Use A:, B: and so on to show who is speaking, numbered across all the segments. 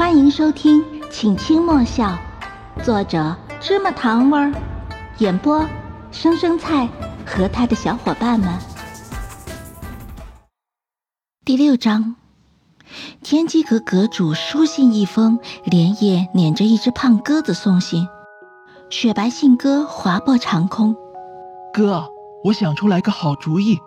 A: 欢迎收听《请轻莫笑》，作者芝麻糖味儿，演播生生菜和他的小伙伴们。第六章，天机阁阁主书信一封，连夜撵着一只胖鸽子送信。雪白信鸽划破长空，
B: 哥，我想出来个好主意。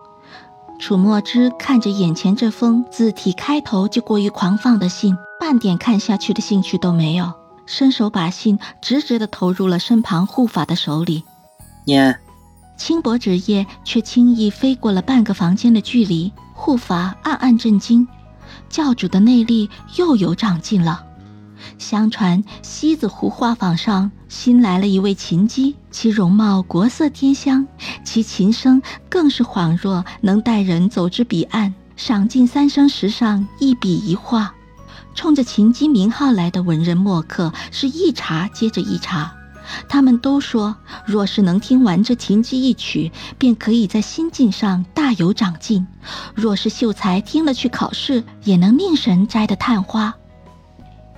A: 楚墨之看着眼前这封字体开头就过于狂放的信，半点看下去的兴趣都没有，伸手把信直直的投入了身旁护法的手里。
C: 念，
A: 轻薄纸页却轻易飞过了半个房间的距离，护法暗暗震惊，教主的内力又有长进了。相传西子湖画舫上新来了一位琴姬，其容貌国色天香，其琴声更是恍若能带人走至彼岸。赏尽三生石上一笔一画，冲着琴姬名号来的文人墨客是一茬接着一茬。他们都说，若是能听完这琴姬一曲，便可以在心境上大有长进；若是秀才听了去考试，也能令神摘得探花。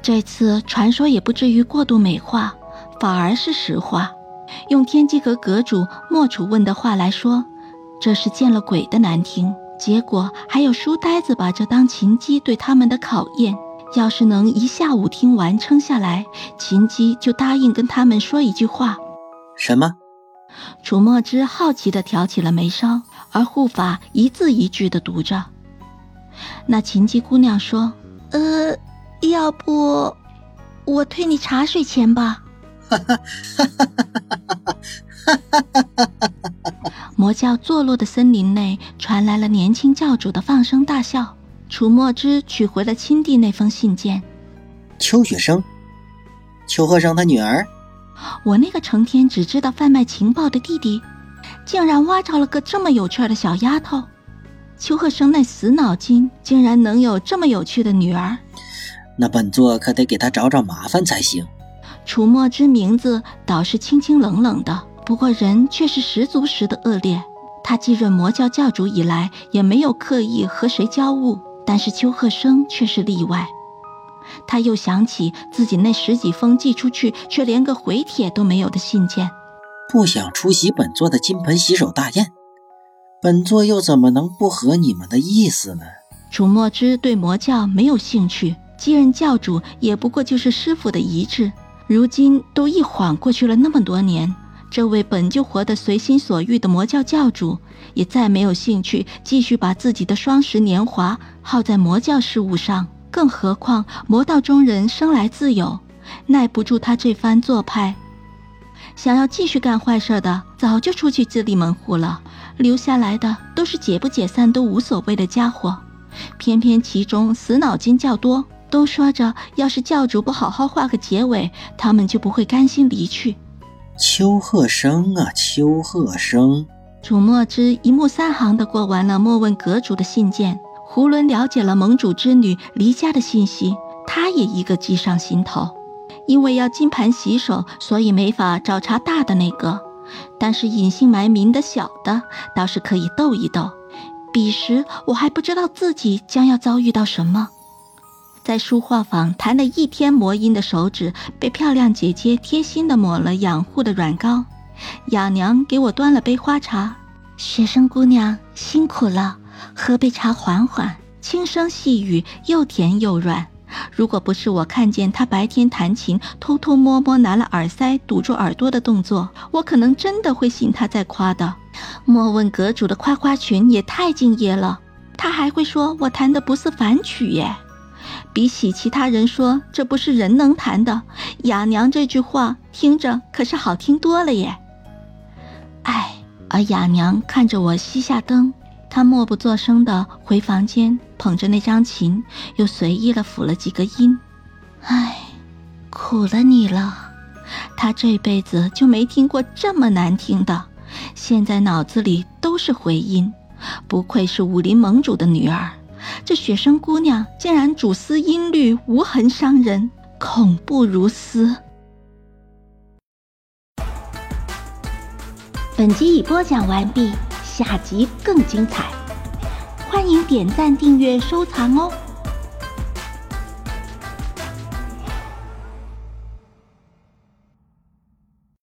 A: 这次传说也不至于过度美化，反而是实话。用天机阁阁主莫楚问的话来说，这是见了鬼的难听。结果还有书呆子把这当琴姬对他们的考验。要是能一下午听完撑下来，琴姬就答应跟他们说一句话。
C: 什么？
A: 楚墨之好奇地挑起了眉梢，而护法一字一句地读着。那琴姬姑娘说：“呃。”要不，我退你茶水钱吧。哈哈哈哈哈哈哈！魔教坐落的森林内传来了年轻教主的放声大笑。楚墨之取回了亲弟那封信件。
C: 邱雪生，邱鹤生他女儿。
A: 我那个成天只知道贩卖情报的弟弟，竟然挖着了个这么有趣的小丫头。邱鹤生那死脑筋，竟然能有这么有趣的女儿。
C: 那本座可得给他找找麻烦才行。
A: 楚墨之名字倒是清清冷冷的，不过人却是十足十的恶劣。他继任魔教教主以来，也没有刻意和谁交恶，但是邱鹤生却是例外。他又想起自己那十几封寄出去却连个回帖都没有的信件，
C: 不想出席本座的金盆洗手大宴，本座又怎么能不合你们的意思呢？
A: 楚墨之对魔教没有兴趣。继任教主也不过就是师傅的遗志，如今都一晃过去了那么多年，这位本就活得随心所欲的魔教教主，也再没有兴趣继续把自己的双十年华耗在魔教事务上。更何况魔道中人生来自由，耐不住他这番做派。想要继续干坏事的，早就出去自立门户了，留下来的都是解不解散都无所谓的家伙。偏偏其中死脑筋较多。都说着，要是教主不好好画个结尾，他们就不会甘心离去。
C: 邱鹤生啊，邱鹤生！
A: 楚墨之一目三行的过完了莫问阁主的信件，囫囵了解了盟主之女离家的信息，他也一个记上心头。因为要金盘洗手，所以没法找茬大的那个，但是隐姓埋名的小的倒是可以斗一斗。彼时我还不知道自己将要遭遇到什么。在书画坊弹了一天魔音的手指，被漂亮姐姐贴心的抹了养护的软膏。哑娘给我端了杯花茶，学生姑娘辛苦了，喝杯茶缓缓。轻声细语，又甜又软。如果不是我看见她白天弹琴，偷偷摸摸拿了耳塞堵住耳朵的动作，我可能真的会信她在夸的。莫问阁主的夸夸群也太敬业了，他还会说我弹的不是凡曲耶。比起其他人说这不是人能弹的，哑娘这句话听着可是好听多了耶。哎，而哑娘看着我熄下灯，她默不作声的回房间，捧着那张琴，又随意了抚了几个音。哎，苦了你了。她这辈子就没听过这么难听的，现在脑子里都是回音。不愧是武林盟主的女儿。这雪生姑娘竟然主思音律，无痕伤人，恐怖如斯。本集已播讲完毕，下集更精彩，欢迎点赞、订阅、收藏哦。